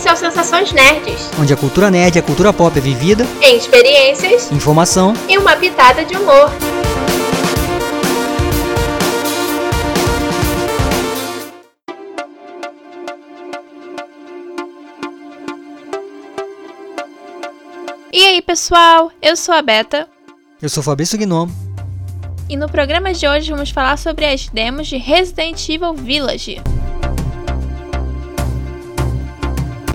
Esse é o Sensações Nerds, onde a cultura nerd e a cultura pop é vivida em experiências, informação e uma pitada de humor. E aí, pessoal? Eu sou a Beta. Eu sou Fabrício Gnomo. E no programa de hoje vamos falar sobre as demos de Resident Evil Village.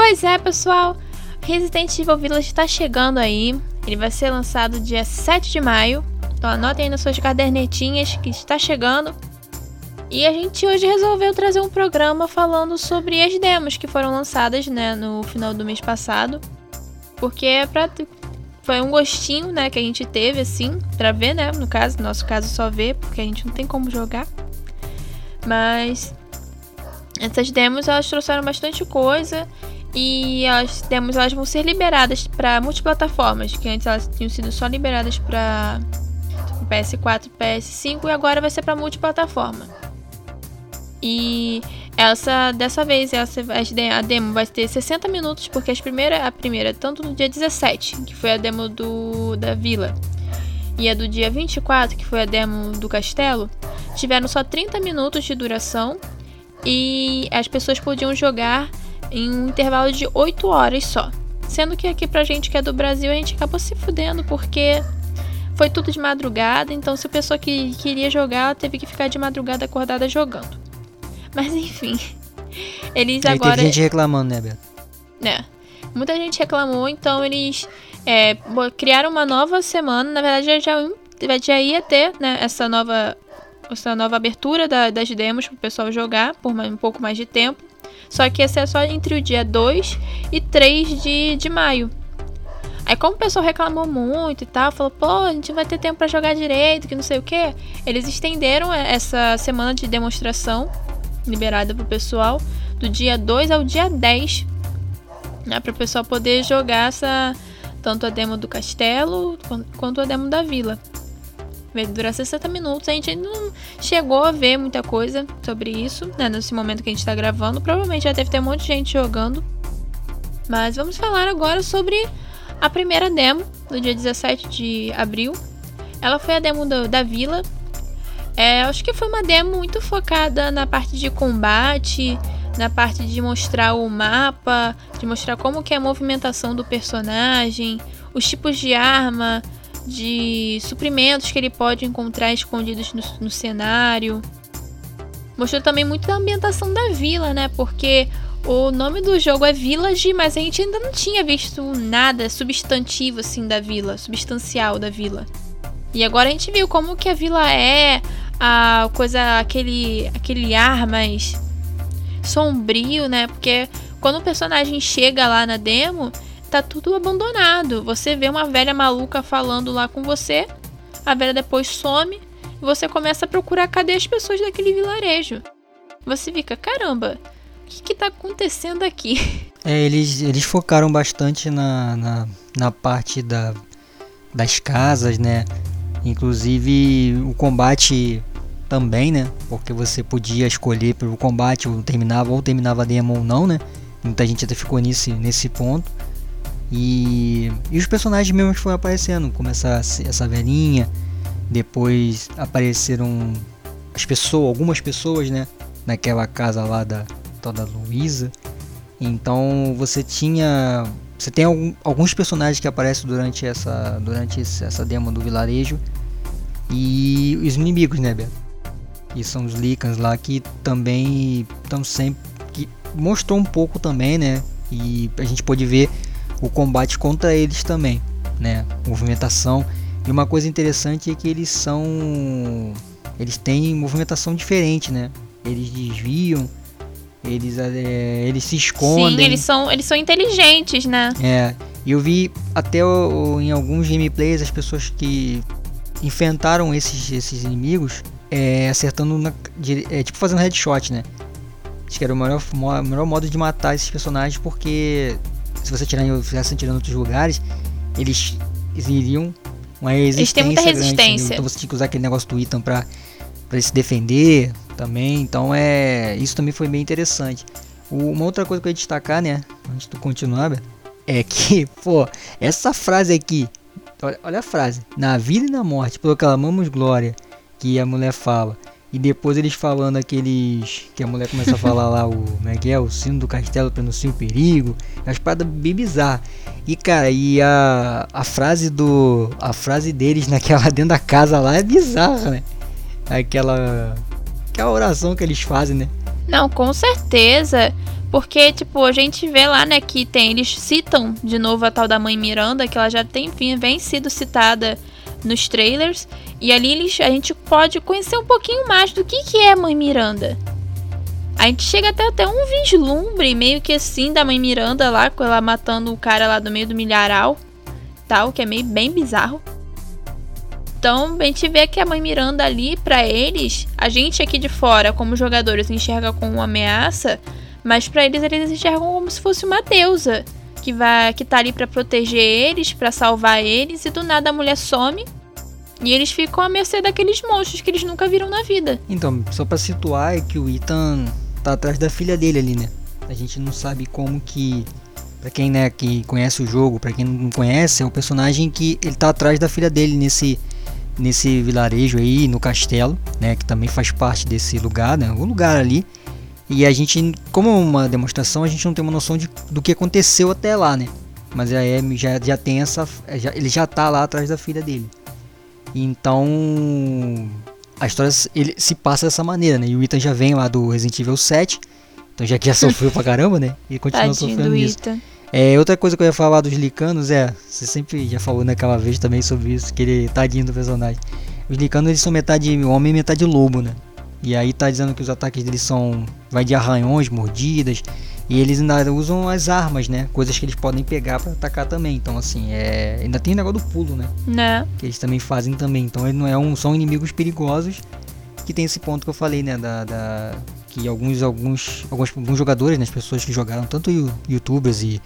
Pois é, pessoal, Resident Evil Village está chegando aí. Ele vai ser lançado dia 7 de maio. Então anotem aí nas suas cadernetinhas que está chegando. E a gente hoje resolveu trazer um programa falando sobre as demos que foram lançadas, né, no final do mês passado. Porque é pra foi um gostinho, né, que a gente teve, assim, pra ver, né? No caso, no nosso caso, só ver, porque a gente não tem como jogar. Mas essas demos, elas trouxeram bastante coisa. E as demos, elas vão ser liberadas para multiplataformas, que antes elas tinham sido só liberadas para PS4 PS5 e agora vai ser para multiplataforma. E essa, dessa vez, essa, a demo vai ter 60 minutos, porque as primeira, a primeira, tanto no dia 17, que foi a demo do, da vila, e a do dia 24, que foi a demo do castelo, tiveram só 30 minutos de duração e as pessoas podiam jogar em um intervalo de 8 horas só. Sendo que aqui pra gente que é do Brasil, a gente acabou se fudendo porque foi tudo de madrugada, então se a pessoa que queria jogar, teve que ficar de madrugada acordada jogando. Mas enfim. Eles e agora. Tem gente reclamando, né, Beto? Né. Muita gente reclamou, então eles é, criaram uma nova semana. Na verdade, já, já ia ter né, essa nova essa nova abertura da, das demos para o pessoal jogar por um pouco mais de tempo. Só que esse é só entre o dia 2 e 3 de, de maio. Aí como o pessoal reclamou muito e tal, falou, pô, a gente vai ter tempo para jogar direito, que não sei o que, eles estenderam essa semana de demonstração liberada pro pessoal do dia 2 ao dia 10, né, para o pessoal poder jogar essa tanto a demo do castelo quanto a demo da vila. Vai durar 60 minutos. A gente ainda não chegou a ver muita coisa sobre isso, né? Nesse momento que a gente está gravando. Provavelmente já deve ter um monte de gente jogando. Mas vamos falar agora sobre a primeira demo do dia 17 de abril. Ela foi a demo do, da vila, é, acho que foi uma demo muito focada na parte de combate, na parte de mostrar o mapa, de mostrar como que é a movimentação do personagem, os tipos de arma, de suprimentos que ele pode encontrar escondidos no, no cenário. Mostrou também muito da ambientação da vila, né? Porque o nome do jogo é Village, mas a gente ainda não tinha visto nada substantivo assim da vila, substancial da vila. E agora a gente viu como que a vila é, a coisa, aquele, aquele ar mais sombrio, né? Porque quando o personagem chega lá na demo, tá tudo abandonado. Você vê uma velha maluca falando lá com você, a velha depois some e você começa a procurar cadê as pessoas daquele vilarejo. Você fica, caramba, o que, que tá acontecendo aqui? É, eles, eles focaram bastante na, na, na parte da, das casas, né? Inclusive o combate também, né? Porque você podia escolher pelo combate ou terminava ou terminava demo ou não, né? Muita gente até ficou nesse, nesse ponto. E, e os personagens mesmo foram aparecendo, como essa, essa velhinha, depois apareceram as pessoas, algumas pessoas, né? Naquela casa lá da toda Luísa. Então você tinha você tem algum, alguns personagens que aparecem durante essa durante essa demo do vilarejo e os inimigos, né, Beto? Que são os Lycans lá que também estão sempre que mostrou um pouco também, né? E a gente pode ver o combate contra eles também, né? Movimentação. E uma coisa interessante é que eles são eles têm movimentação diferente, né? Eles desviam, eles, é, eles se escondem. Sim, eles são, eles são inteligentes, né? É. E eu vi até o, em alguns gameplays as pessoas que enfrentaram esses, esses inimigos é, acertando na, é, tipo fazendo headshot, né? Acho que era o melhor, o melhor modo de matar esses personagens porque se você tirar em, tirando outros lugares, eles, iriam uma resistência. Eles têm muita resistência. Grande, então você tinha que usar aquele negócio do Ethan pra, pra se defender também. Então é. Isso também foi bem interessante. uma outra coisa que eu ia destacar, né? antes de continuar, é que, pô, essa frase aqui, olha, olha a frase, na vida e na morte, pelo que clamamos glória, que a mulher fala. E depois eles falando aqueles. Que a mulher começa a falar lá o. Como é que é? O sino do castelo prenuncia o perigo. É uma espada bem bizarra. E cara, e a, a frase do. A frase deles naquela dentro da casa lá é bizarra, né? Aquela. Aquela oração que eles fazem, né? Não, com certeza. Porque, tipo, a gente vê lá, né, que tem. Eles citam de novo a tal da mãe Miranda, que ela já tem, enfim, vem sido citada nos trailers. E ali a gente pode conhecer um pouquinho mais do que, que é Mãe Miranda. A gente chega até, até um vislumbre, meio que assim, da Mãe Miranda lá, com ela matando o cara lá do meio do milharal. Tal, que é meio bem bizarro. Então, a gente vê que a Mãe Miranda ali, para eles, a gente aqui de fora, como jogadores, enxerga como uma ameaça, mas para eles, eles enxergam como se fosse uma deusa que vai que tá ali para proteger eles, para salvar eles, e do nada a mulher some e eles ficam à mercê daqueles monstros que eles nunca viram na vida. Então, só para situar é que o Ethan tá atrás da filha dele ali, né? A gente não sabe como que para quem né, que conhece o jogo, para quem não conhece, é o personagem que ele tá atrás da filha dele nesse nesse vilarejo aí, no castelo, né, que também faz parte desse lugar, né? O lugar ali. E a gente, como uma demonstração, a gente não tem uma noção de, do que aconteceu até lá, né? Mas a Amy já, já tem essa. Já, ele já tá lá atrás da filha dele. Então a história ele se passa dessa maneira, né? E o Ethan já vem lá do Resident Evil 7, então já que já sofreu pra caramba, né? E continua Tadinho sofrendo isso. É, outra coisa que eu ia falar dos licanos é, você sempre já falou naquela vez também sobre isso, que ele tadinho do personagem. Os licanos eles são metade homem e metade lobo, né? E aí tá dizendo que os ataques deles são vai de arranhões, mordidas, e eles ainda usam as armas, né? Coisas que eles podem pegar para atacar também. Então, assim, é... ainda tem o negócio do pulo, né? Né? Que eles também fazem também. Então, não é um... são inimigos perigosos. Que tem esse ponto que eu falei, né? Da, da... Que alguns, alguns, alguns, alguns jogadores, né? as pessoas que jogaram, tanto youtubers e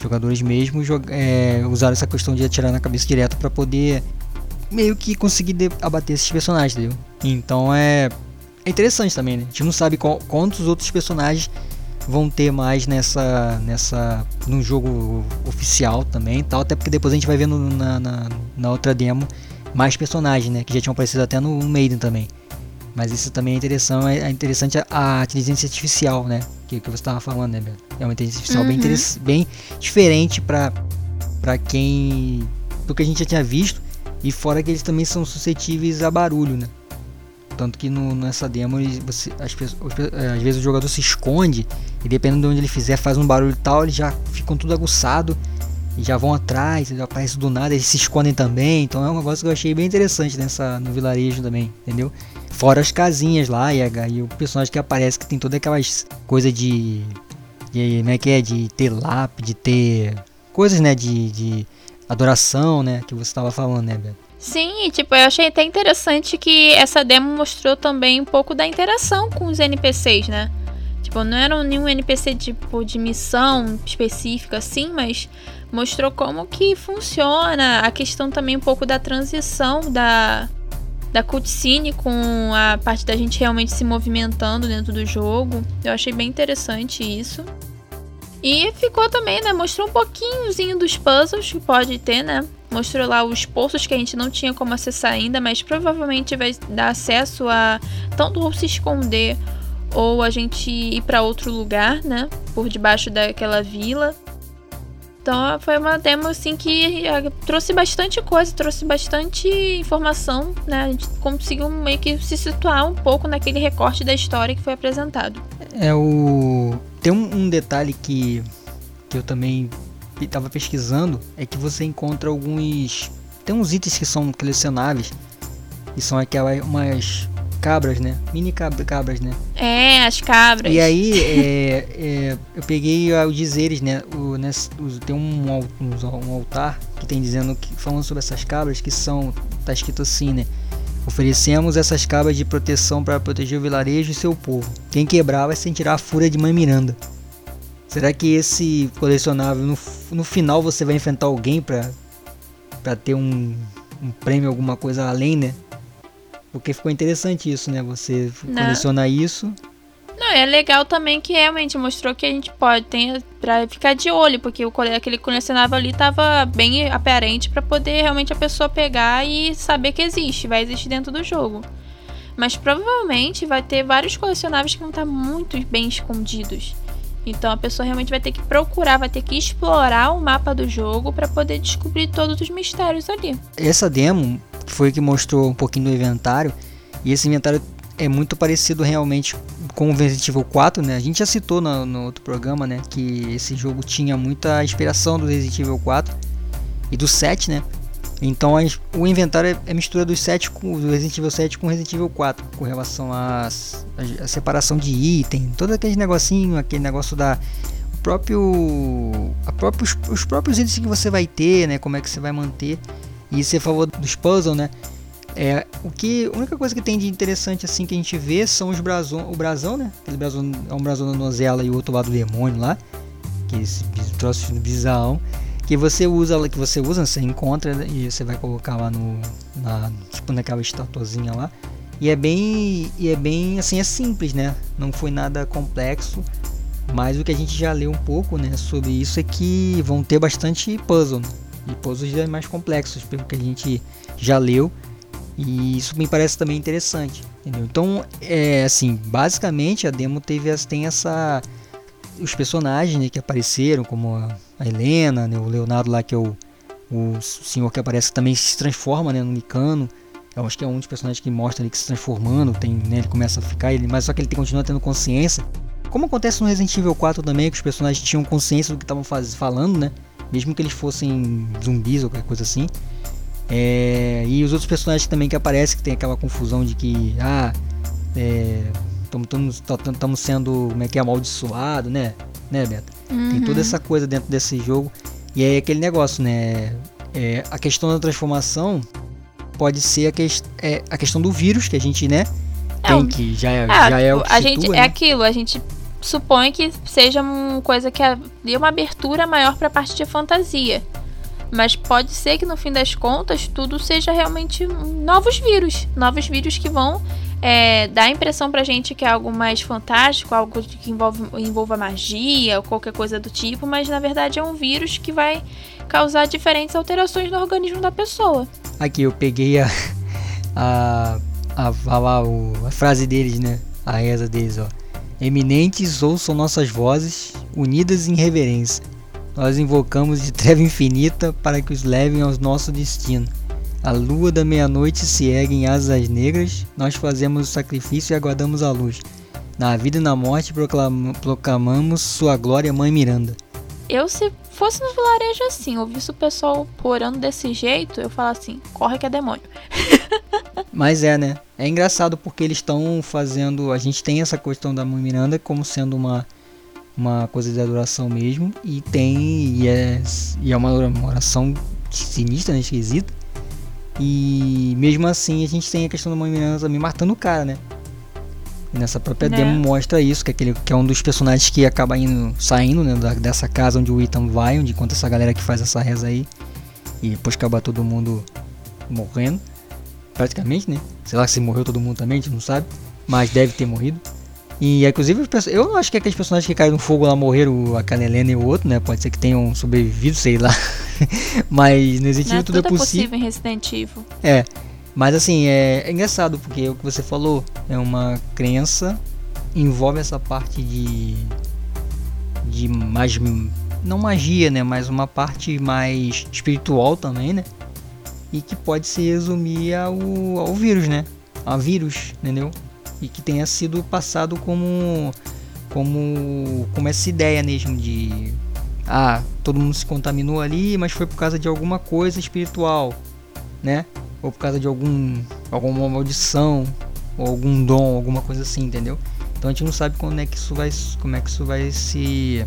jogadores mesmo, é, usaram essa questão de atirar na cabeça direto para poder meio que conseguir abater esses personagens, entendeu? Então é, é interessante também, né? A gente não sabe qual, quantos outros personagens vão ter mais nessa nessa no jogo oficial também tal até porque depois a gente vai vendo na, na, na outra demo mais personagens né que já tinham aparecido até no Maiden também. Mas isso também é interessante é, é interessante a, a inteligência artificial né que, que você estava falando né é uma inteligência artificial uhum. bem, bem diferente para para quem do que a gente já tinha visto e fora que eles também são suscetíveis a barulho né tanto que no, nessa demo você, as, é, às vezes o jogador se esconde e dependendo de onde ele fizer faz um barulho tal, eles já ficam tudo aguçado e já vão atrás, ele aparece do nada, eles se escondem também. Então é um negócio que eu achei bem interessante nessa, no vilarejo também, entendeu? Fora as casinhas lá e, e o personagem que aparece que tem todas aquelas coisas de, de. Como é que é? De ter lápis, de ter. Coisas, né? De, de adoração, né? Que você estava falando, né, Beto? Sim, tipo, eu achei até interessante que essa demo mostrou também um pouco da interação com os NPCs, né? Tipo, não era nenhum NPC tipo de missão específica assim, mas mostrou como que funciona, a questão também um pouco da transição da da cutscene com a parte da gente realmente se movimentando dentro do jogo. Eu achei bem interessante isso. E ficou também, né? Mostrou um pouquinhozinho dos puzzles que pode ter, né? Mostrou lá os poços que a gente não tinha como acessar ainda, mas provavelmente vai dar acesso a tanto se esconder ou a gente ir para outro lugar, né? Por debaixo daquela vila. Então foi uma demo assim que trouxe bastante coisa, trouxe bastante informação, né? A gente conseguiu meio que se situar um pouco naquele recorte da história que foi apresentado. É o tem um, um detalhe que que eu também estava pesquisando é que você encontra alguns. Tem uns itens que são colecionáveis. E são aquelas umas cabras, né? Mini cabras, né? É, as cabras. E aí, é, é, eu peguei os dizeres, né? O, nesse, tem um, um, um, altar que tem dizendo que falando sobre essas cabras que são tá escrito assim, né? Oferecemos essas cabras de proteção para proteger o vilarejo e seu povo. Quem quebrar vai sentir a fúria de Mãe Miranda. Será que esse colecionável no, no final você vai enfrentar alguém pra, pra ter um, um prêmio, alguma coisa além, né? Porque ficou interessante isso, né? Você Não. coleciona isso Não, é legal também que realmente mostrou que a gente pode ter para ficar de olho, porque o aquele colecionável ali tava bem aparente para poder realmente a pessoa pegar e saber que existe, vai existir dentro do jogo. Mas provavelmente vai ter vários colecionáveis que vão estar muito bem escondidos. Então a pessoa realmente vai ter que procurar, vai ter que explorar o mapa do jogo para poder descobrir todos os mistérios ali. Essa demo foi que mostrou um pouquinho do inventário, e esse inventário é muito parecido realmente com o Resident Evil 4, né? A gente já citou no, no, outro programa, né, que esse jogo tinha muita inspiração do Resident Evil 4 e do 7, né? Então a, o inventário é, é mistura dos 7 com, do Resident Evil 7 com Resident Evil 4, com relação à separação de item, todo aquele negocinho, aquele negócio da próprio, a próprios, os próprios itens que você vai ter, né? Como é que você vai manter. E você falou dos puzzles, né? É, o que, a única coisa que tem de interessante assim que a gente vê são os brasão, o brasão, né? Aquele brasão é um brasão da Nozela e o outro lado do demônio lá, que esse troço bizarrão que você usa, que você usa, você encontra né? e você vai colocar lá no, na, tipo naquela estatuazinha lá. E é bem, e é bem assim, é simples, né? Não foi nada complexo. Mas o que a gente já leu um pouco, né, sobre isso é que vão ter bastante puzzle, né? e puzzles mais complexos, pelo que a gente já leu. E isso me parece também interessante, entendeu? Então, é assim, basicamente a demo teve tem essa os personagens né, que apareceram, como a Helena, né, o Leonardo lá que é o, o senhor que aparece que também se transforma, né, no Nicano. Eu acho que é um dos personagens que mostra ele que se transformando, tem, né, ele começa a ficar, ele, mas só que ele continua tendo consciência. Como acontece no Resident Evil 4 também, que os personagens tinham consciência do que estavam falando, né? Mesmo que eles fossem zumbis ou qualquer coisa assim. É, e os outros personagens também que aparecem, que tem aquela confusão de que, ah, estamos sendo, como é que é, amaldiçoado, né? Né, Beto? Uhum. Tem toda uhum. essa coisa dentro desse jogo. E aí aquele negócio, né? É, a questão da transformação pode ser a, que, é, a questão do vírus que a gente, né? É, tem que já é, é já é o que a gente né? é aquilo, a gente supõe que seja uma coisa que dê uma abertura maior para a parte de fantasia. Mas pode ser que no fim das contas tudo seja realmente novos vírus. Novos vírus que vão é, dar a impressão pra gente que é algo mais fantástico, algo que envolve, envolva magia ou qualquer coisa do tipo, mas na verdade é um vírus que vai causar diferentes alterações no organismo da pessoa. Aqui eu peguei a. a. a, a, a frase deles, né? A reza deles, ó. Eminentes ouçam nossas vozes, unidas em reverência nós invocamos de treva infinita para que os levem ao nosso destino. A lua da meia-noite se ergue em asas negras, nós fazemos o sacrifício e aguardamos a luz. Na vida e na morte proclamamos sua glória, Mãe Miranda. Eu, se fosse no vilarejo assim, ouvisse o pessoal orando desse jeito, eu falo assim: corre que é demônio. Mas é, né? É engraçado porque eles estão fazendo. A gente tem essa questão da Mãe Miranda como sendo uma uma coisa de adoração mesmo. E tem. E é, e é uma, oração sinistra, né? Esquisita. E mesmo assim a gente tem a questão da Mãe Miranda também matando o cara, né? E nessa própria né? demo mostra isso, que é, aquele, que é um dos personagens que acaba indo, saindo né, da, dessa casa onde o Ethan vai, onde conta essa galera que faz essa reza aí. E depois acaba todo mundo morrendo. Praticamente, né? Sei lá se morreu todo mundo também, a gente não sabe. Mas deve ter morrido. E inclusive eu acho que aqueles personagens que caíram no fogo lá morreram, a Canelena e o outro, né? Pode ser que tenham sobrevivido, sei lá. mas no Resident Evil tudo, é tudo é possível. em Resident Evil. É. Mas assim, é, é engraçado porque é o que você falou é uma crença, envolve essa parte de. de mais. não magia, né? Mas uma parte mais espiritual também, né? E que pode se resumir ao, ao vírus, né? A vírus, entendeu? E que tenha sido passado como como como essa ideia mesmo de ah, todo mundo se contaminou ali, mas foi por causa de alguma coisa espiritual, né? Ou por causa de algum alguma maldição, ou algum dom, alguma coisa assim, entendeu? Então a gente não sabe como é que isso vai como é que isso vai se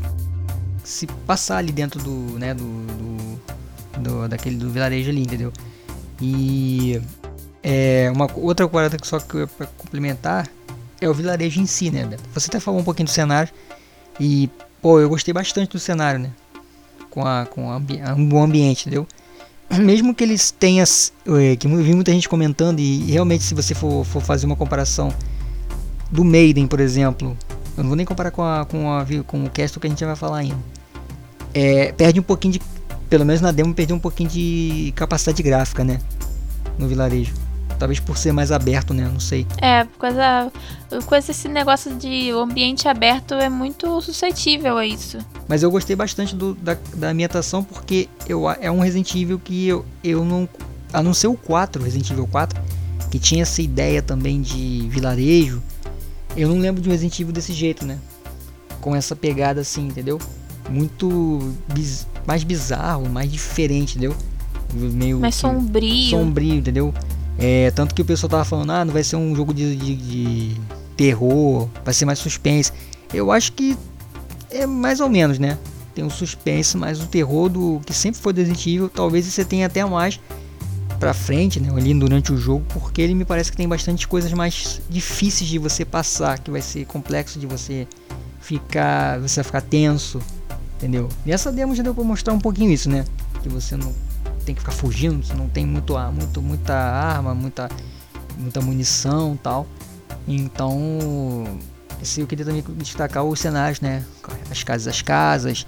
se passar ali dentro do, né, do, do, do daquele do vilarejo ali, entendeu? E é, uma outra coisa que só para complementar é o vilarejo em si, né, Beto? Você até falou um pouquinho do cenário e, pô, eu gostei bastante do cenário, né? Com, a, com um bom ambiente, entendeu? Mesmo que eles tenham, é, que vi muita gente comentando e realmente se você for, for fazer uma comparação do Maiden, por exemplo, Eu não vou nem comparar com, a, com, a, com o Castle que a gente vai falar ainda. É, perde um pouquinho de. Pelo menos na demo perdeu um pouquinho de capacidade gráfica, né? No vilarejo. Talvez por ser mais aberto, né? Não sei. É, coisa, coisa esse negócio de ambiente aberto é muito suscetível a isso. Mas eu gostei bastante do, da, da ambientação porque eu, é um Resident Evil que eu, eu não. A não ser o 4, Resident Evil 4, que tinha essa ideia também de vilarejo. Eu não lembro de um Resident Evil desse jeito, né? Com essa pegada assim, entendeu? Muito biz, mais bizarro, mais diferente, entendeu? Meio mais sombrio. Sombrio, entendeu? É, tanto que o pessoal tava falando, ah, não vai ser um jogo de, de, de terror, vai ser mais suspense. Eu acho que é mais ou menos, né? Tem um suspense, mas o terror do que sempre foi Resident talvez você tenha até mais pra frente, né? Ali durante o jogo, porque ele me parece que tem bastante coisas mais difíceis de você passar, que vai ser complexo de você ficar, você vai ficar tenso, entendeu? E essa demo já deu pra mostrar um pouquinho isso, né? Que você não tem que ficar fugindo, não tem muito, muito, muita arma, muita, muita munição tal. Então, esse eu queria também destacar os cenários, né? As casas, as casas,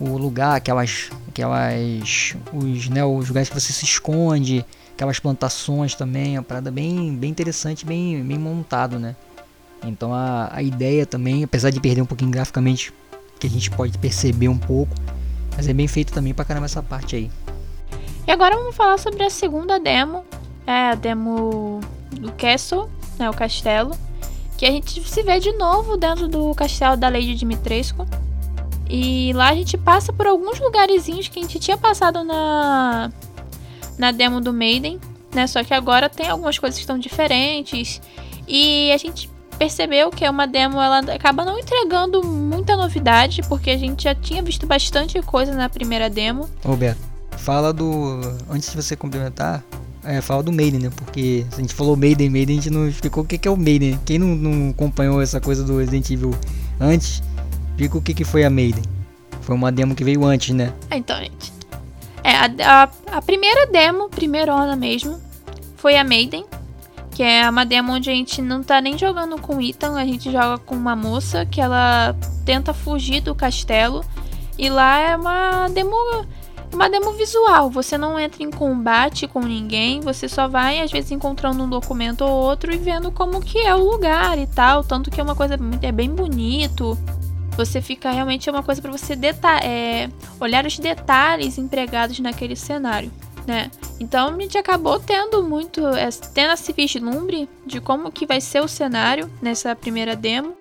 o lugar, aquelas, aquelas, os, né, os lugares que você se esconde, aquelas plantações também, uma parada bem, bem interessante, bem, bem montado, né? Então a, a ideia também, apesar de perder um pouquinho graficamente, que a gente pode perceber um pouco, mas é bem feito também pra caramba essa parte aí. E agora vamos falar sobre a segunda demo, é a demo do Castle, né, o castelo, que a gente se vê de novo dentro do castelo da Lady Dimitrescu. E lá a gente passa por alguns lugarzinhos que a gente tinha passado na na demo do Maiden, né? Só que agora tem algumas coisas que estão diferentes e a gente percebeu que é uma demo ela acaba não entregando muita novidade porque a gente já tinha visto bastante coisa na primeira demo. Roberto, fala do. Antes de você complementar, é, fala do Maiden, né? Porque a gente falou Maiden, Maiden, a gente não explicou o que, que é o Maiden. Quem não, não, acompanhou essa coisa do Resident Evil antes, explica o que, que foi a Maiden. Foi uma demo que veio antes, né? É, então, gente. É, a, a, a primeira demo, primeirona mesmo, foi a Maiden. Que é uma demo onde a gente não tá nem jogando com Ethan, a gente joga com uma moça que ela tenta fugir do castelo. E lá é uma demo uma demo visual, você não entra em combate com ninguém, você só vai às vezes encontrando um documento ou outro e vendo como que é o lugar e tal, tanto que é uma coisa é bem bonito. Você fica realmente é uma coisa para você é, olhar os detalhes empregados naquele cenário, né? Então a gente acabou tendo muito, é, tendo esse vislumbre de como que vai ser o cenário nessa primeira demo.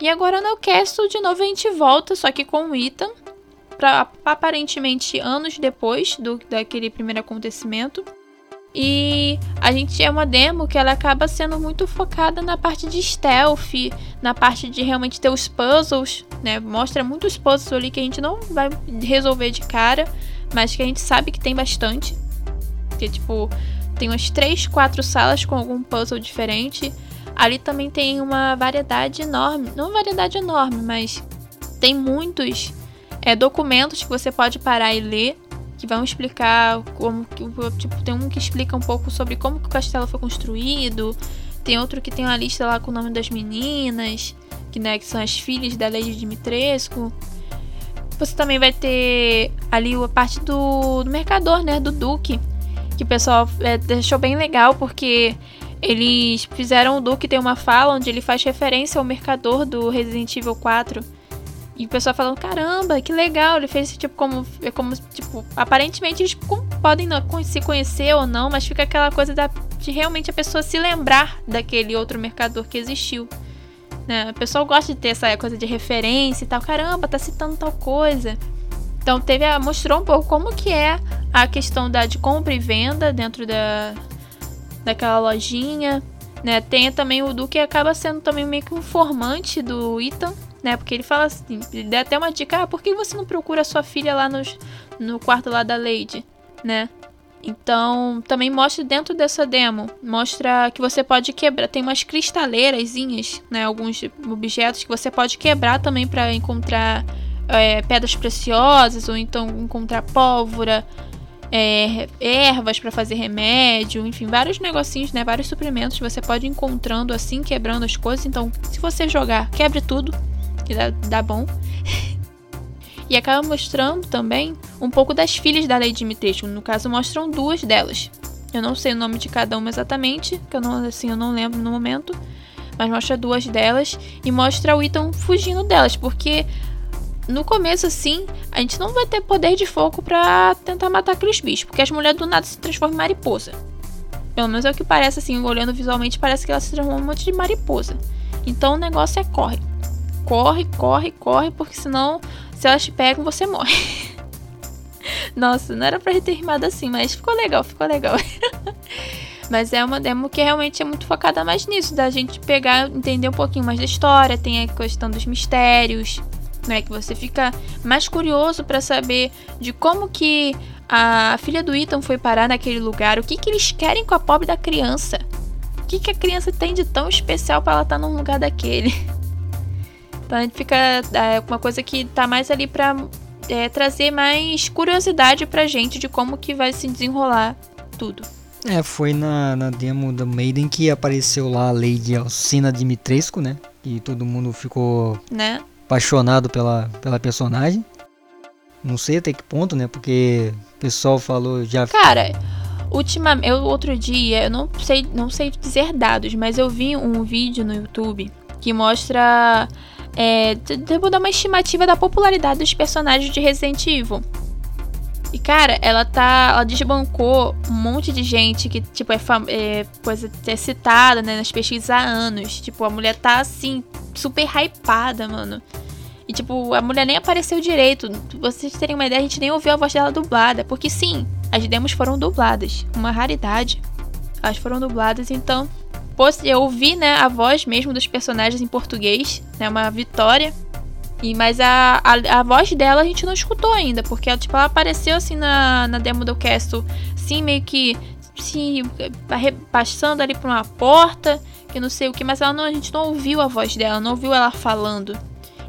E agora no Castle de novo a gente volta, só que com o Ethan, pra, aparentemente anos depois do daquele primeiro acontecimento. E a gente é uma demo que ela acaba sendo muito focada na parte de stealth, na parte de realmente ter os puzzles, né? Mostra muitos puzzles ali que a gente não vai resolver de cara, mas que a gente sabe que tem bastante. Que tipo, tem umas 3, 4 salas com algum puzzle diferente. Ali também tem uma variedade enorme, não variedade enorme, mas tem muitos é, documentos que você pode parar e ler que vão explicar como tipo tem um que explica um pouco sobre como que o castelo foi construído tem outro que tem uma lista lá com o nome das meninas que né que são as filhas da Lady Dimitrescu. Você também vai ter ali a parte do, do mercador né do Duque que o pessoal é, deixou bem legal porque eles fizeram o Duque ter uma fala onde ele faz referência ao mercador do Resident Evil 4 e o pessoal falando, caramba, que legal, ele fez tipo como. É como tipo, aparentemente eles podem não, se conhecer ou não, mas fica aquela coisa da, de realmente a pessoa se lembrar daquele outro mercador que existiu. Né? O pessoal gosta de ter essa coisa de referência e tal, caramba, tá citando tal coisa. Então teve a, mostrou um pouco como que é a questão da, de compra e venda dentro da, daquela lojinha. Né? Tem também o Duque acaba sendo também meio que um formante do Ethan né? Porque ele fala assim, ele dá até uma dica, ah, por que você não procura sua filha lá nos, no quarto lá da Lady, né? Então, também mostra dentro dessa demo, mostra que você pode quebrar, tem umas cristaleirazinhas, né, alguns objetos que você pode quebrar também para encontrar é, pedras preciosas ou então encontrar pólvora. é, ervas para fazer remédio, enfim, vários negocinhos, né? Vários suprimentos você pode ir encontrando assim, quebrando as coisas. Então, se você jogar, quebre tudo, que dá, dá bom. e acaba mostrando também um pouco das filhas da Lady Dimitrescu. No caso, mostram duas delas. Eu não sei o nome de cada uma exatamente, que eu não, assim, eu não lembro no momento. Mas mostra duas delas e mostra o Ethan fugindo delas, porque no começo, assim, a gente não vai ter poder de fogo para tentar matar aqueles bichos, porque as mulheres do nada se transformam em mariposa. Pelo menos é o que parece, assim, olhando visualmente, parece que elas se transformam em um monte de mariposa. Então o negócio é corre. Corre, corre, corre, porque senão, se elas te pegam, você morre. Nossa, não era pra ter rimado assim, mas ficou legal, ficou legal. mas é uma demo que realmente é muito focada mais nisso, da gente pegar, entender um pouquinho mais da história, tem a questão dos mistérios, né? Que você fica mais curioso para saber de como que a filha do Ethan foi parar naquele lugar, o que que eles querem com a pobre da criança. O que que a criança tem de tão especial para ela estar tá num lugar daquele? Então a gente fica é uma coisa que tá mais ali para é, trazer mais curiosidade pra gente de como que vai se desenrolar tudo. É, foi na, na demo da Maiden que apareceu lá a Lady Alcina Dimitrescu, né? E todo mundo ficou né? apaixonado pela, pela personagem. Não sei até que ponto, né? Porque o pessoal falou já. Cara, última, eu outro dia, eu não sei, não sei dizer dados, mas eu vi um vídeo no YouTube que mostra é, devo dar uma estimativa da popularidade dos personagens de Resident Evil. E, cara, ela tá. Ela desbancou um monte de gente que, tipo, é, é coisa é citada, né, nas pesquisas há anos. Tipo, a mulher tá assim, super hypada, mano. E, tipo, a mulher nem apareceu direito. Pra vocês terem uma ideia, a gente nem ouviu a voz dela dublada. Porque, sim, as demos foram dubladas. Uma raridade. Elas foram dubladas, então. Eu ouvi, né, a voz mesmo dos personagens em português, né, uma vitória. E, mas a, a, a, voz dela a gente não escutou ainda, porque ela, tipo, ela apareceu assim na, na demo do Castle, assim, meio que se passando ali por uma porta, que não sei o que, mas ela não, a gente não ouviu a voz dela, não ouviu ela falando.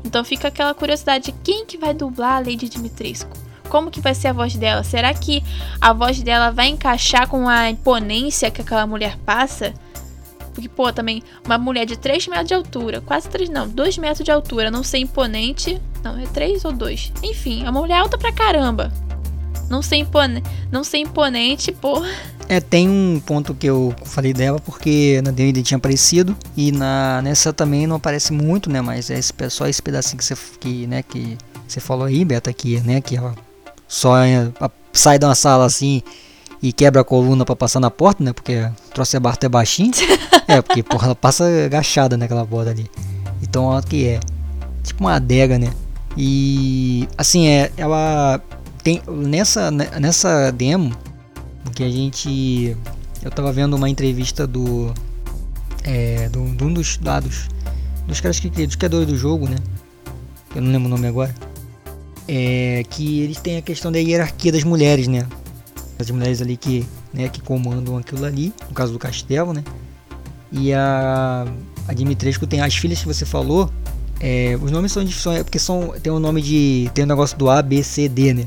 Então fica aquela curiosidade, quem que vai dublar a Lady Dimitrescu? Como que vai ser a voz dela? Será que a voz dela vai encaixar com a imponência que aquela mulher passa? Porque, pô, também, uma mulher de 3 metros de altura, quase 3, não, 2 metros de altura, não ser imponente. Não, é 3 ou 2. Enfim, é uma mulher alta pra caramba. Não ser, impone, não ser imponente, pô. É, tem um ponto que eu falei dela, porque na D&D tinha aparecido, e na, nessa também não aparece muito, né, mas é esse, só esse pedacinho que você, que, né, que você falou aí, Beta, que, né, que ela só é, sai de uma sala assim e quebra a coluna para passar na porta, né? Porque o troço é até baixinho. é, porque porra, ela passa agachada naquela borda ali. Então olha que é. Tipo uma adega, né? E assim, é, ela tem nessa nessa demo que a gente eu tava vendo uma entrevista do é, do, de um dos dados dos caras que dos criadores do jogo, né? Eu não lembro o nome agora. É que eles têm a questão da hierarquia das mulheres, né? As mulheres ali que, né, que comandam aquilo ali, no caso do castelo, né? E a, a Dimitrescu tem as filhas que você falou, é, os nomes são, são é porque são tem o um nome de tem o um negócio do A, B, C, D, né?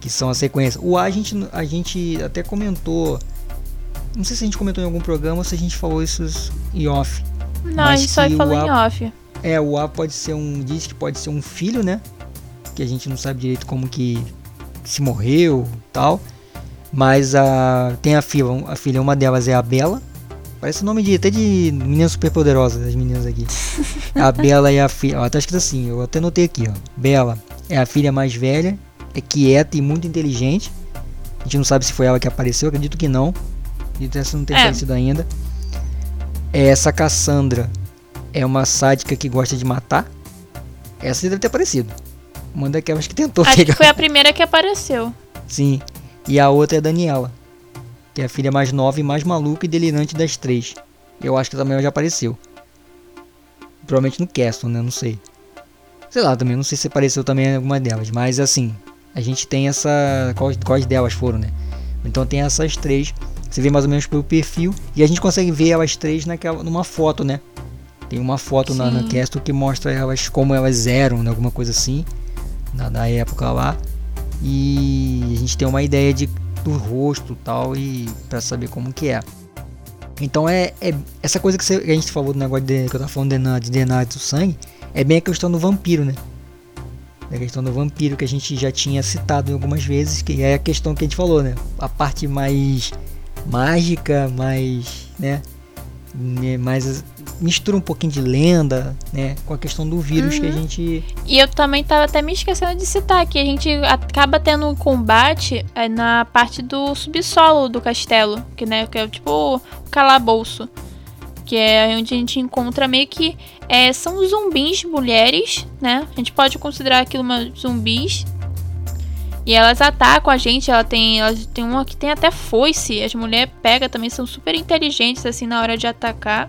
Que são a sequência. O A a gente a gente até comentou, não sei se a gente comentou em algum programa ou se a gente falou isso em off. Não, a gente só falou a, em off. É, o A pode ser um diz que pode ser um filho, né? Que a gente não sabe direito como que se morreu, tal. Mas a tem a filha, a filha, uma delas é a Bela. Parece o nome de até de menina super poderosa das meninas aqui. a Bela é a filha, ó, tá escrito assim, eu até notei aqui, ó. Bela é a filha mais velha, é quieta e muito inteligente. A gente não sabe se foi ela que apareceu, acredito que não. E essa não tem é. aparecido ainda. Essa Cassandra é uma sádica que gosta de matar. Essa deve ter aparecido. Uma daquelas que tentou Acho pegar. que foi a primeira que apareceu. Sim. E a outra é Daniela, que é a filha mais nova e mais maluca e delirante das três. Eu acho que também ela já apareceu. Provavelmente no Castle, né? Não sei. Sei lá também, não sei se apareceu também em alguma delas. Mas assim, a gente tem essa. Quais, quais delas foram, né? Então tem essas três. Você vê mais ou menos pelo perfil. E a gente consegue ver elas três naquela, numa foto, né? Tem uma foto na, na Castle que mostra elas como elas eram, né? alguma coisa assim. Na, na época lá. E a gente tem uma ideia de, do rosto tal e para saber como que é. Então é, é essa coisa que, você, que, a gente falou do negócio de, que eu tava falando de, de DNA do sangue, é bem a questão do vampiro, né? A questão do vampiro que a gente já tinha citado algumas vezes, que é a questão que a gente falou, né? A parte mais mágica, mais, né? né mais mistura um pouquinho de lenda, né, com a questão do vírus uhum. que a uhum. gente. E eu também tava até me esquecendo de citar que a gente acaba tendo um combate é, na parte do subsolo do castelo, que né, que é tipo o calabouço, que é onde a gente encontra meio que é, são zumbis mulheres, né? A gente pode considerar aquilo uma zumbis e elas atacam a gente, ela tem, elas tem uma que tem até foice. As mulheres pegam também, são super inteligentes assim na hora de atacar.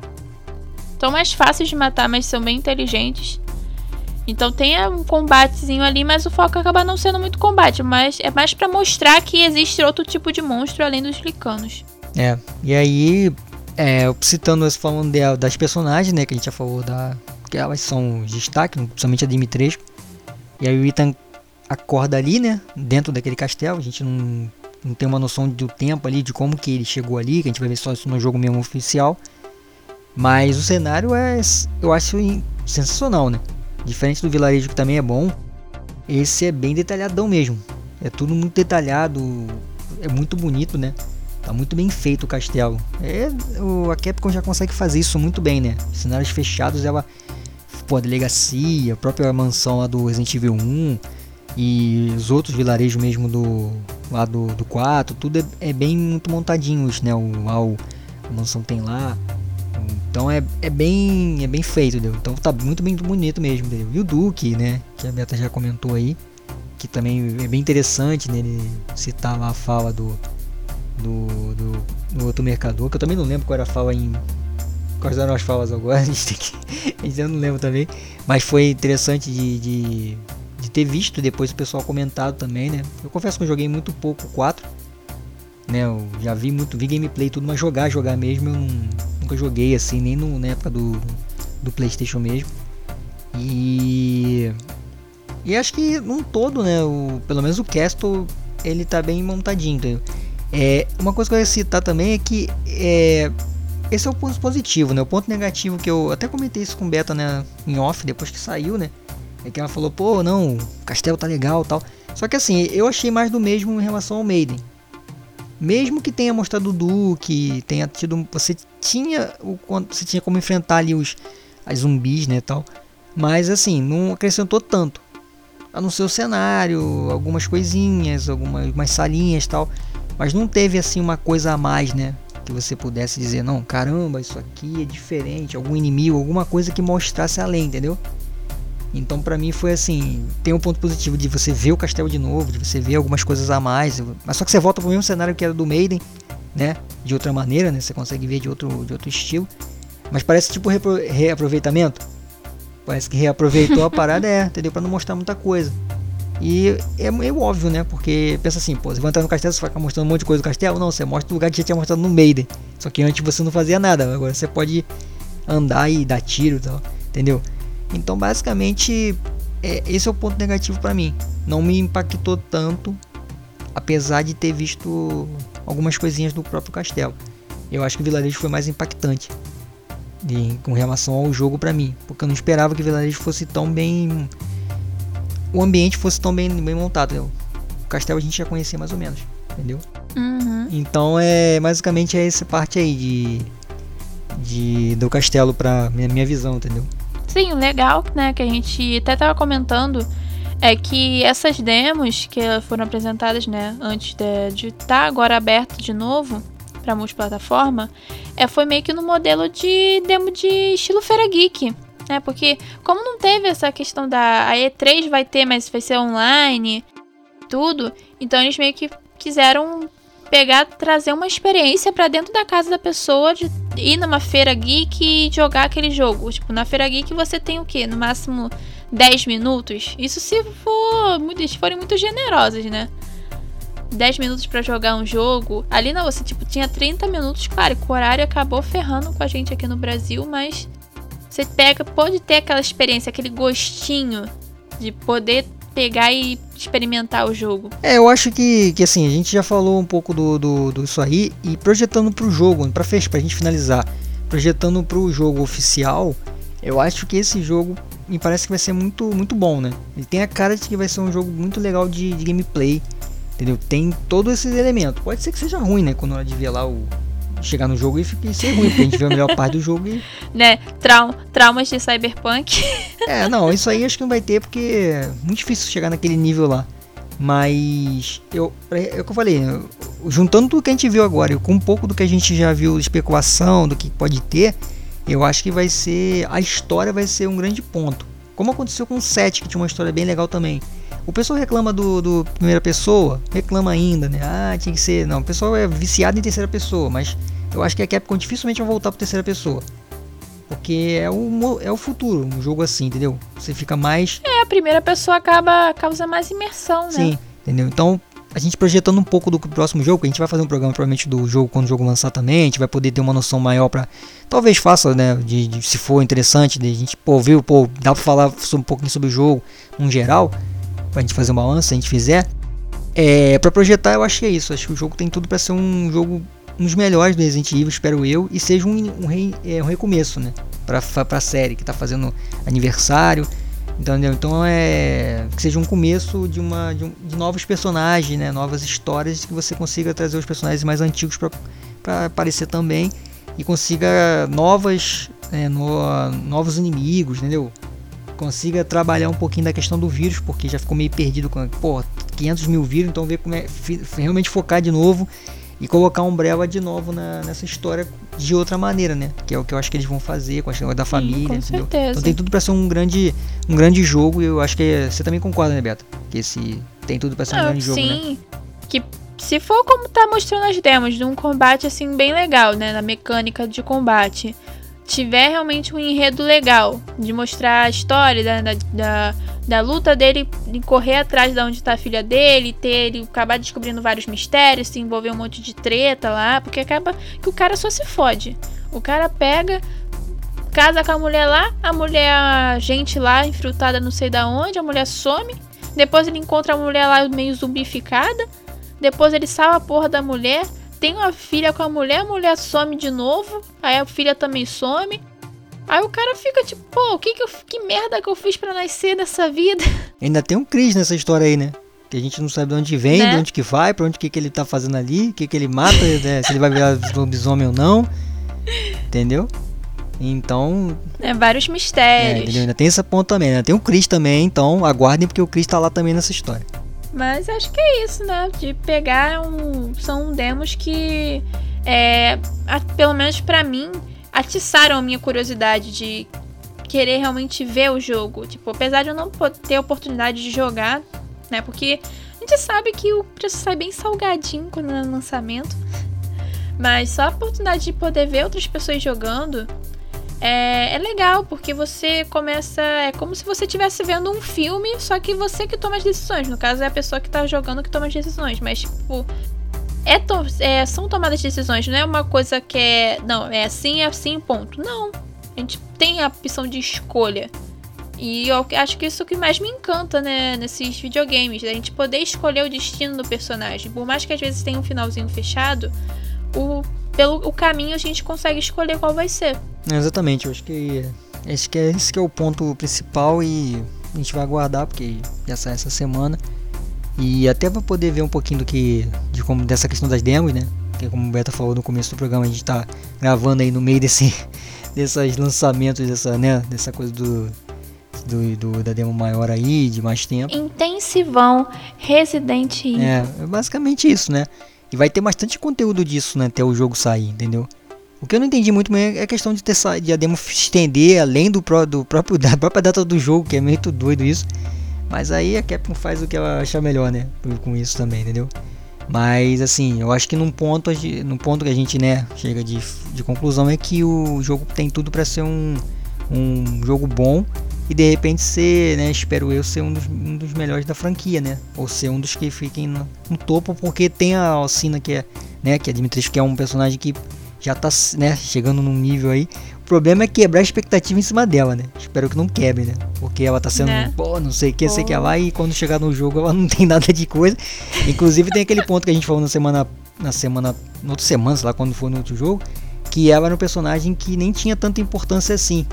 São mais fáceis de matar, mas são bem inteligentes. Então tem um combatezinho ali, mas o foco acaba não sendo muito combate, mas é mais para mostrar que existe outro tipo de monstro além dos licanos. É, e aí, é, citando, falando de, das personagens, né, que a gente já falou da que elas são destaque, principalmente a Dimitrescu. E aí o Ethan acorda ali, né, dentro daquele castelo, a gente não, não tem uma noção do tempo ali, de como que ele chegou ali, que a gente vai ver só isso no jogo mesmo oficial. Mas o cenário é, eu acho sensacional, né? Diferente do vilarejo que também é bom, esse é bem detalhadão mesmo. É tudo muito detalhado, é muito bonito, né? Tá muito bem feito o castelo. É, o, a Capcom já consegue fazer isso muito bem, né? Cenários fechados, ela. Pô, a delegacia, a própria mansão lá do Resident Evil 1 e os outros vilarejos mesmo do lá do, do 4, tudo é, é bem muito montadinhos, né? O, a, a mansão tem lá, então é, é bem é bem feito, entendeu? Então tá muito bem bonito mesmo, entendeu? E o Duke, né, que a Beta já comentou aí, que também é bem interessante, né, ele citar lá a fala do do, do, do outro mercador, que eu também não lembro qual era a fala em quais eram as falas agora, a gente tem que a gente não lembro também, mas foi interessante de, de, de ter visto depois o pessoal comentado também, né? Eu confesso que eu joguei muito pouco 4, né? Eu já vi muito, vi gameplay tudo, mas jogar, jogar mesmo eu não nunca joguei assim, nem no, na época do, do PlayStation mesmo. E. E acho que num todo, né? O, pelo menos o Castle ele tá bem montadinho. Entendeu? É, uma coisa que eu ia citar também é que é, esse é o ponto positivo, né? O ponto negativo que eu até comentei isso com Beta né, em off depois que saiu, né? É que ela falou, pô, não, o castelo tá legal tal. Só que assim, eu achei mais do mesmo em relação ao Maiden. Mesmo que tenha mostrado o Duke, tenha tido. Você tinha o você tinha como enfrentar ali os as zumbis, né, tal. Mas assim, não acrescentou tanto. A não ser o cenário, algumas coisinhas, algumas umas salinhas, tal. Mas não teve assim uma coisa a mais, né? Que você pudesse dizer, não, caramba, isso aqui é diferente, algum inimigo, alguma coisa que mostrasse além, entendeu? Então para mim foi assim, tem um ponto positivo de você ver o castelo de novo, de você ver algumas coisas a mais, mas só que você volta pro mesmo cenário que era do Maiden, né? De outra maneira, né? Você consegue ver de outro, de outro estilo. Mas parece tipo repro, reaproveitamento. Parece que reaproveitou a parada, é, entendeu? Para não mostrar muita coisa. E é meio óbvio, né? Porque pensa assim, pô, você vai entrar no castelo, você vai ficar mostrando um monte de coisa do castelo? Não, você mostra o lugar que já tinha mostrado no Maiden. Só que antes você não fazia nada, agora você pode andar e dar tiro e tal, entendeu? Então, basicamente, é, esse é o ponto negativo para mim. Não me impactou tanto, apesar de ter visto algumas coisinhas do próprio castelo. Eu acho que o vilarejo foi mais impactante de, com relação ao jogo para mim, porque eu não esperava que o vilarejo fosse tão bem, o ambiente fosse tão bem, bem montado. Né? O castelo a gente já conhecia mais ou menos, entendeu? Uhum. Então é basicamente é essa parte aí de, de do castelo para minha, minha visão, entendeu? Sim, legal, né, que a gente até tava comentando é que essas demos que foram apresentadas, né, antes de estar tá agora aberto de novo para multiplataforma, é, foi meio que no modelo de demo de estilo Feira Geek, né? Porque como não teve essa questão da a E3 vai ter, mas vai ser online, tudo, então eles meio que quiseram pegar, trazer uma experiência para dentro da casa da pessoa, de ir numa feira geek e jogar aquele jogo. Tipo, na feira geek você tem o quê? No máximo 10 minutos? Isso se for, se forem muito generosas, né? 10 minutos para jogar um jogo. Ali não, você tipo tinha 30 minutos, claro, que o horário acabou ferrando com a gente aqui no Brasil, mas você pega, pode ter aquela experiência, aquele gostinho de poder pegar e experimentar o jogo. É, eu acho que, que assim, a gente já falou um pouco do, do, do isso aí e projetando pro jogo, pra, fech pra gente finalizar, projetando pro jogo oficial, eu acho que esse jogo me parece que vai ser muito, muito bom, né? Ele tem a cara de que vai ser um jogo muito legal de, de gameplay, entendeu? Tem todos esses elementos. Pode ser que seja ruim, né? Quando hora de ver lá o, chegar no jogo e ser ruim, porque a gente vê a melhor parte do jogo e. Né, Trau traumas de Cyberpunk. é, não, isso aí acho que não vai ter porque é muito difícil chegar naquele nível lá. Mas eu, é, é o que eu falei, juntando tudo que a gente viu agora, com um pouco do que a gente já viu especulação, do que pode ter, eu acho que vai ser. A história vai ser um grande ponto. Como aconteceu com o 7, que tinha uma história bem legal também. O pessoal reclama do, do, primeira pessoa, reclama ainda, né? Ah, tinha que ser. Não, o pessoal é viciado em terceira pessoa, mas eu acho que a Capcom dificilmente vai voltar para terceira pessoa. Porque é o, é o futuro, um jogo assim, entendeu? Você fica mais. É, a primeira pessoa acaba causa mais imersão, né? Sim, entendeu? Então, a gente projetando um pouco do próximo jogo, a gente vai fazer um programa provavelmente do jogo quando o jogo lançar também, a gente vai poder ter uma noção maior para talvez faça, né, de, de, se for interessante, de a gente pô, viu, pô, dá para falar um pouquinho sobre o jogo no geral, pra gente fazer uma balança, se a gente fizer. É, para projetar, eu acho que é isso, acho que o jogo tem tudo para ser um jogo um dos melhores do Resident Evil, espero eu, e seja um, um, re, é, um recomeço, né, pra, pra série que tá fazendo aniversário, Entendeu? Então é que seja um começo de uma de, um, de, novos personagens, né? Novas histórias que você consiga trazer os personagens mais antigos para aparecer também e consiga novas é, no, novos inimigos, entendeu? Consiga trabalhar um pouquinho da questão do vírus, porque já ficou meio perdido com pô, 500 mil vírus, então ver como é realmente focar de novo e colocar Umbrella de novo na, nessa história de outra maneira, né? Que é o que eu acho que eles vão fazer com a história da família, com entendeu? Certeza. Então tem tudo para ser um grande, um grande jogo e eu acho que você também concorda, né, Beto? Que esse tem tudo para ser um ah, grande sim. jogo, né? Sim. Que se for como tá mostrando as demos, de um combate assim bem legal, né, na mecânica de combate, tiver realmente um enredo legal de mostrar a história da, da, da da luta dele em correr atrás de onde está a filha dele, ter ele acabar descobrindo vários mistérios, se envolver um monte de treta lá, porque acaba que o cara só se fode. O cara pega, casa com a mulher lá, a mulher, a gente lá, infiltrada não sei da onde, a mulher some, depois ele encontra a mulher lá meio zumbificada, depois ele salva a porra da mulher, tem uma filha com a mulher, a mulher some de novo, aí a filha também some. Aí o cara fica tipo, pô, que, que, eu, que merda que eu fiz para nascer nessa vida? Ainda tem um Chris nessa história aí, né? Que a gente não sabe de onde vem, né? de onde que vai, pra onde que, que ele tá fazendo ali, o que, que ele mata, né? se ele vai virar lobisomem ou não. Entendeu? Então. É, vários mistérios. É, Ainda tem esse ponto também, né? Tem o Chris também, então aguardem porque o Chris tá lá também nessa história. Mas acho que é isso, né? De pegar um. São demos que. É, pelo menos para mim, atiçaram a minha curiosidade de querer realmente ver o jogo. Tipo, apesar de eu não ter oportunidade de jogar, né? Porque a gente sabe que o preço sai bem salgadinho quando é lançamento. Mas só a oportunidade de poder ver outras pessoas jogando é, é, legal, porque você começa. É como se você estivesse vendo um filme, só que você que toma as decisões. No caso, é a pessoa que tá jogando que toma as decisões. Mas, tipo, é, to é, são tomadas de decisões, não é uma coisa que é. Não, é assim, é assim, ponto. Não. A gente tem a opção de escolha. E eu acho que isso que mais me encanta, né, nesses videogames, a gente poder escolher o destino do personagem. Por mais que às vezes tenha um finalzinho fechado, o, pelo o caminho a gente consegue escolher qual vai ser. exatamente, eu acho que acho que é esse que é o ponto principal e a gente vai aguardar, porque já sai essa semana. E até para poder ver um pouquinho do que de como dessa questão das demos, né? Que como o Beta falou no começo do programa, a gente está gravando aí no meio desse desses lançamentos dessa, né, dessa coisa do, do, do, da demo maior aí, de mais tempo. Intensivão Resident Evil. É, é basicamente isso, né? E vai ter bastante conteúdo disso, né, até o jogo sair, entendeu? O que eu não entendi muito bem é a questão de ter de a demo estender além do, pro, do próprio da própria data do jogo, que é meio doido isso. Mas aí a Capcom faz o que ela achar melhor, né? Com isso também, entendeu? Mas assim, eu acho que num ponto, num ponto que a gente, né, chega de, de conclusão é que o jogo tem tudo para ser um, um jogo bom e de repente ser, né, espero eu, ser um dos, um dos melhores da franquia, né? Ou ser um dos que fiquem no, no topo, porque tem a Alcina que é, né, que é Dimitri, que é um personagem que já tá, né, chegando num nível aí. O problema é quebrar a expectativa em cima dela, né? Espero que não quebre, né? Porque ela tá sendo, né? pô, não sei o que, sei que lá, e quando chegar no jogo ela não tem nada de coisa. Inclusive tem aquele ponto que a gente falou na semana, na semana, na outra semana, sei lá, quando foi no outro jogo, que ela era um personagem que nem tinha tanta importância assim.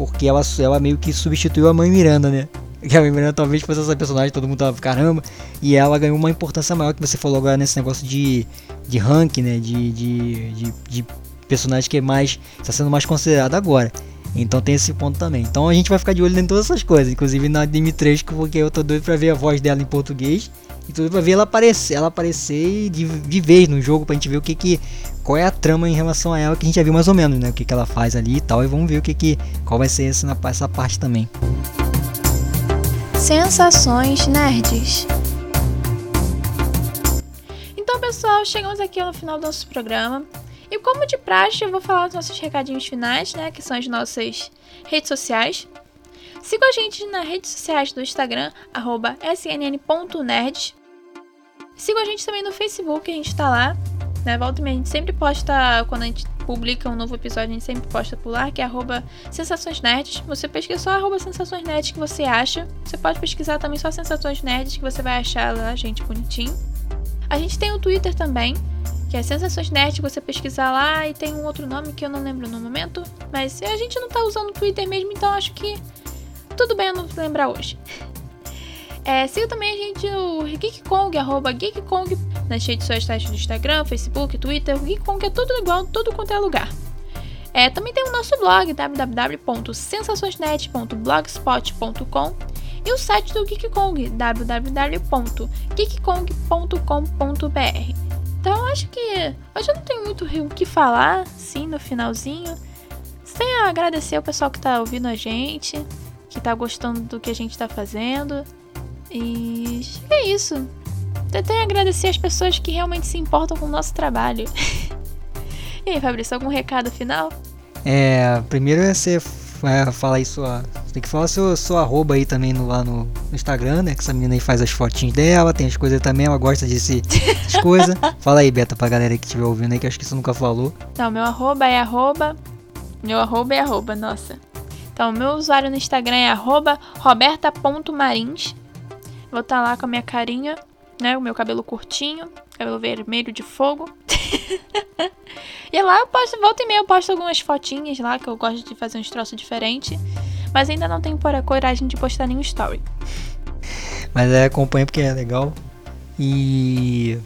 Porque ela, ela meio que substituiu a mãe Miranda, né? Que a mãe Miranda talvez fosse essa personagem, todo mundo tava caramba. E ela ganhou uma importância maior que você falou agora nesse negócio de, de rank, né? De, de, de, de personagem que é mais. está sendo mais considerado agora. Então tem esse ponto também. Então a gente vai ficar de olho em todas essas coisas, inclusive na Dimitrescu, porque eu tô doido pra ver a voz dela em português e tudo pra ver ela aparecer, ela aparecer de, de vez no jogo pra gente ver o que que qual é a trama em relação a ela que a gente já viu mais ou menos, né? O que que ela faz ali e tal, e vamos ver o que que qual vai ser essa, essa parte também. Sensações nerds. Então, pessoal, chegamos aqui no final do nosso programa. E como de praxe, eu vou falar os nossos recadinhos finais, né? Que são as nossas redes sociais. Siga a gente nas redes sociais do Instagram, snn.nerds. Siga a gente também no Facebook, a gente tá lá. Né? Volta e meia, a gente sempre posta, quando a gente publica um novo episódio, a gente sempre posta por lá, que é arroba Sensações. Você pesquisa só arroba Sensações que você acha. Você pode pesquisar também só Sensações Nerds que você vai achar lá, gente, bonitinho. A gente tem o Twitter também, que é Sensações Nerd, você pesquisar lá e tem um outro nome que eu não lembro no momento, mas a gente não tá usando o Twitter mesmo, então acho que tudo bem eu não lembrar hoje. É, siga também a gente o GeekKong, arroba GeekKong, nas redes sociais do Instagram, Facebook, Twitter. O GeekKong é tudo igual, tudo quanto é lugar. É, também tem o nosso blog, www.sensaçõesnet.blogspot.com e o site do GeekKong, www.geekkong.com.br. Então acho que hoje eu não tenho muito o que falar, sim, no finalzinho. Sem agradecer o pessoal que tá ouvindo a gente, que tá gostando do que a gente tá fazendo. E é isso. Tentei agradecer as pessoas que realmente se importam com o nosso trabalho. e aí, Fabrício, algum recado final? É, primeiro é você é, falar aí sua. Tem que falar seu, seu arroba aí também no, lá no, no, Instagram, né? Que essa menina aí faz as fotinhas dela, tem as coisas também, ela gosta desse, dessas coisas. Fala aí, Beta, pra galera que estiver ouvindo aí, que acho que você nunca falou. Não, meu arroba é arroba. Meu arroba é arroba, nossa. Então, meu usuário no Instagram é arroba roberta.marins. Vou estar tá lá com a minha carinha, né? O meu cabelo curtinho, cabelo vermelho de fogo. e lá eu posto, volta e meia eu posto algumas fotinhas lá, que eu gosto de fazer uns troços diferentes. Mas ainda não tenho por a coragem de postar nenhum story. Mas é, acompanha porque é legal. E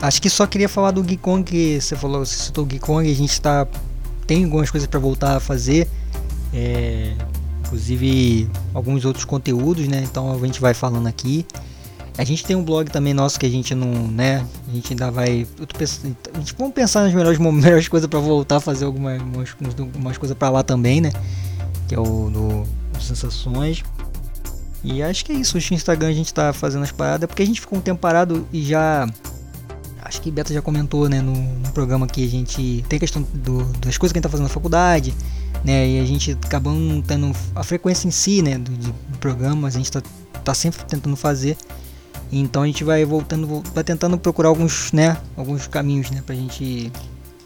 acho que só queria falar do Geekong que você falou, você citou o Geekong, a gente tá tem algumas coisas para voltar a fazer. É, inclusive alguns outros conteúdos, né? Então a gente vai falando aqui. A gente tem um blog também nosso que a gente não, né? A gente ainda vai. Pensando, a gente vamos pensar nas melhores, melhores coisas para voltar a fazer algumas umas, umas coisas para lá também, né? Que é o do Sensações. E acho que é isso. O Instagram a gente tá fazendo as paradas porque a gente ficou um tempo parado e já. Acho que Beto já comentou, né, no, no programa que a gente tem questão do, das coisas que a gente tá fazendo na faculdade, né, e a gente acabou tendo a frequência em si, né, do, de programas, a gente tá, tá sempre tentando fazer. Então a gente vai voltando, vai tentando procurar alguns, né, alguns caminhos, né, pra gente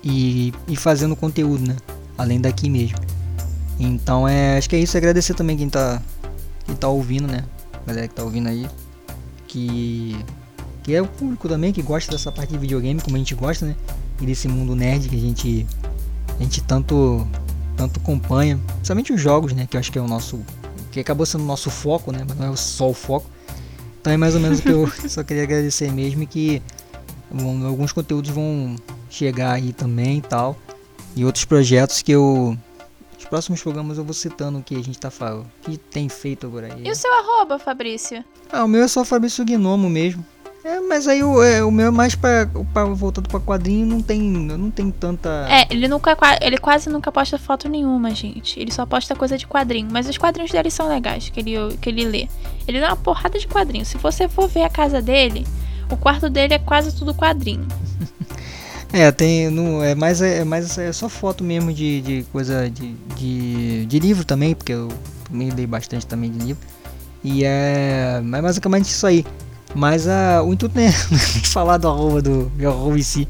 ir, ir fazendo conteúdo, né, além daqui mesmo. Então é, acho que é isso, agradecer também quem tá, quem tá ouvindo, né, a galera que tá ouvindo aí, que que é o público também que gosta dessa parte de videogame, como a gente gosta, né, e desse mundo nerd que a gente a gente tanto tanto acompanha, principalmente os jogos, né, que eu acho que é o nosso que acabou sendo o nosso foco, né, mas não é só o foco então é mais ou menos o que eu só queria agradecer mesmo e que alguns conteúdos vão chegar aí também e tal. E outros projetos que eu. Os próximos programas eu vou citando o que a gente tá falando. O que tem feito por aí. E o seu arroba, Fabrício? Ah, o meu é só Fabrício Gnomo mesmo. É, mas aí o, é, o meu é mais pra, pra voltado pra quadrinho, não tem, não tem tanta. É, ele nunca ele quase nunca posta foto nenhuma, gente. Ele só posta coisa de quadrinho. Mas os quadrinhos dele são legais, que ele, que ele lê. Ele dá uma porrada de quadrinhos. Se você for ver a casa dele, o quarto dele é quase tudo quadrinho. é, tem. No, é mais, é mais é só foto mesmo de, de coisa de, de, de livro também, porque eu também dei bastante também de livro. E é, é basicamente isso aí. Mas a, o intuito não é falar do arroba do meu arroba em si.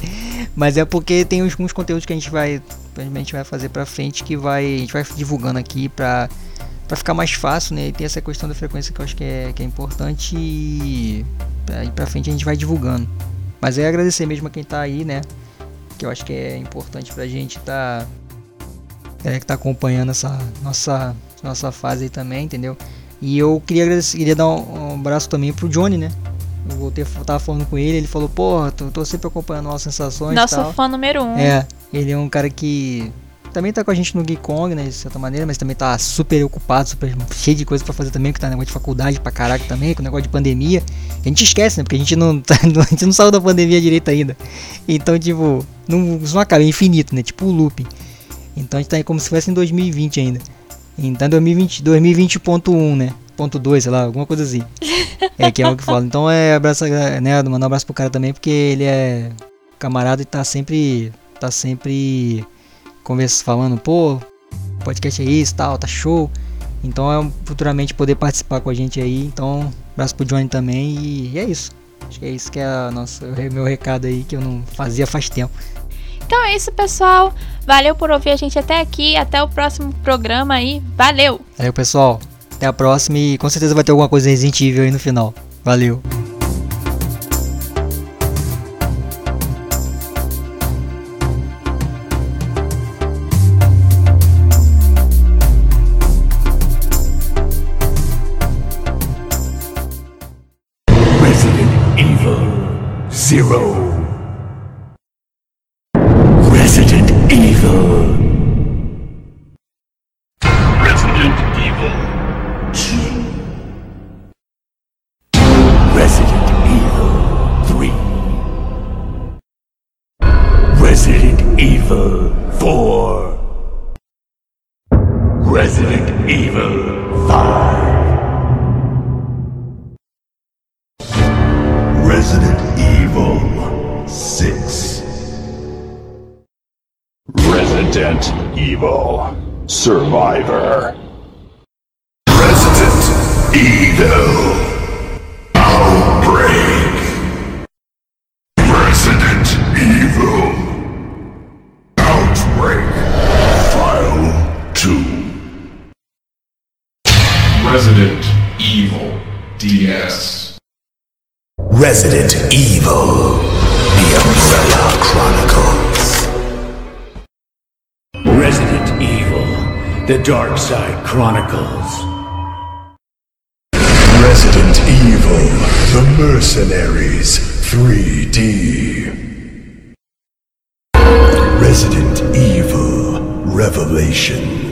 Mas é porque tem alguns conteúdos que a gente vai, a gente vai fazer pra frente que vai, a gente vai divulgando aqui pra, pra ficar mais fácil, né? E tem essa questão da frequência que eu acho que é, que é importante e aí pra frente a gente vai divulgando. Mas é agradecer mesmo a quem tá aí, né? Que eu acho que é importante pra gente tá, é, que tá acompanhando essa nossa, nossa fase aí também, entendeu? E eu queria, agradecer, queria dar um, um abraço também pro Johnny, né? Eu voltei, tava falando com ele, ele falou, porra, tô, tô sempre acompanhando nossas sensações. Nosso tal. fã número um. É, ele é um cara que também tá com a gente no Geek Kong, né, de certa maneira, mas também tá super ocupado, super cheio de coisa pra fazer também, que tá negócio de faculdade pra caraca também, com negócio de pandemia. A gente esquece, né, porque a gente não, tá, a gente não saiu da pandemia direito ainda. Então, tipo, não, isso não acaba, é infinito, né, tipo o looping. Então a gente tá aí como se fosse em 2020 ainda. Então 2020, 2020.1, né? Ponto 2, sei lá, alguma coisa assim. É que é o que fala. Então é abraço, né, mandar um abraço pro cara também, porque ele é camarada e tá sempre tá sempre conversa falando, pô, podcast é isso, tal, tá show. Então é futuramente poder participar com a gente aí. Então, abraço pro Johnny também e é isso. Acho que é isso que é a nossa, o meu recado aí que eu não fazia faz tempo. Então é isso, pessoal. Valeu por ouvir a gente até aqui. Até o próximo programa aí. Valeu! Valeu, pessoal. Até a próxima e com certeza vai ter alguma coisa Resident aí no final. Valeu! Resident Evil Survivor. Resident Evil Outbreak. Resident Evil Outbreak. File 2. Resident Evil DS. Resident Evil The Umbrella Chronicles. The Dark Side Chronicles. Resident Evil The Mercenaries 3D. Resident Evil Revelations.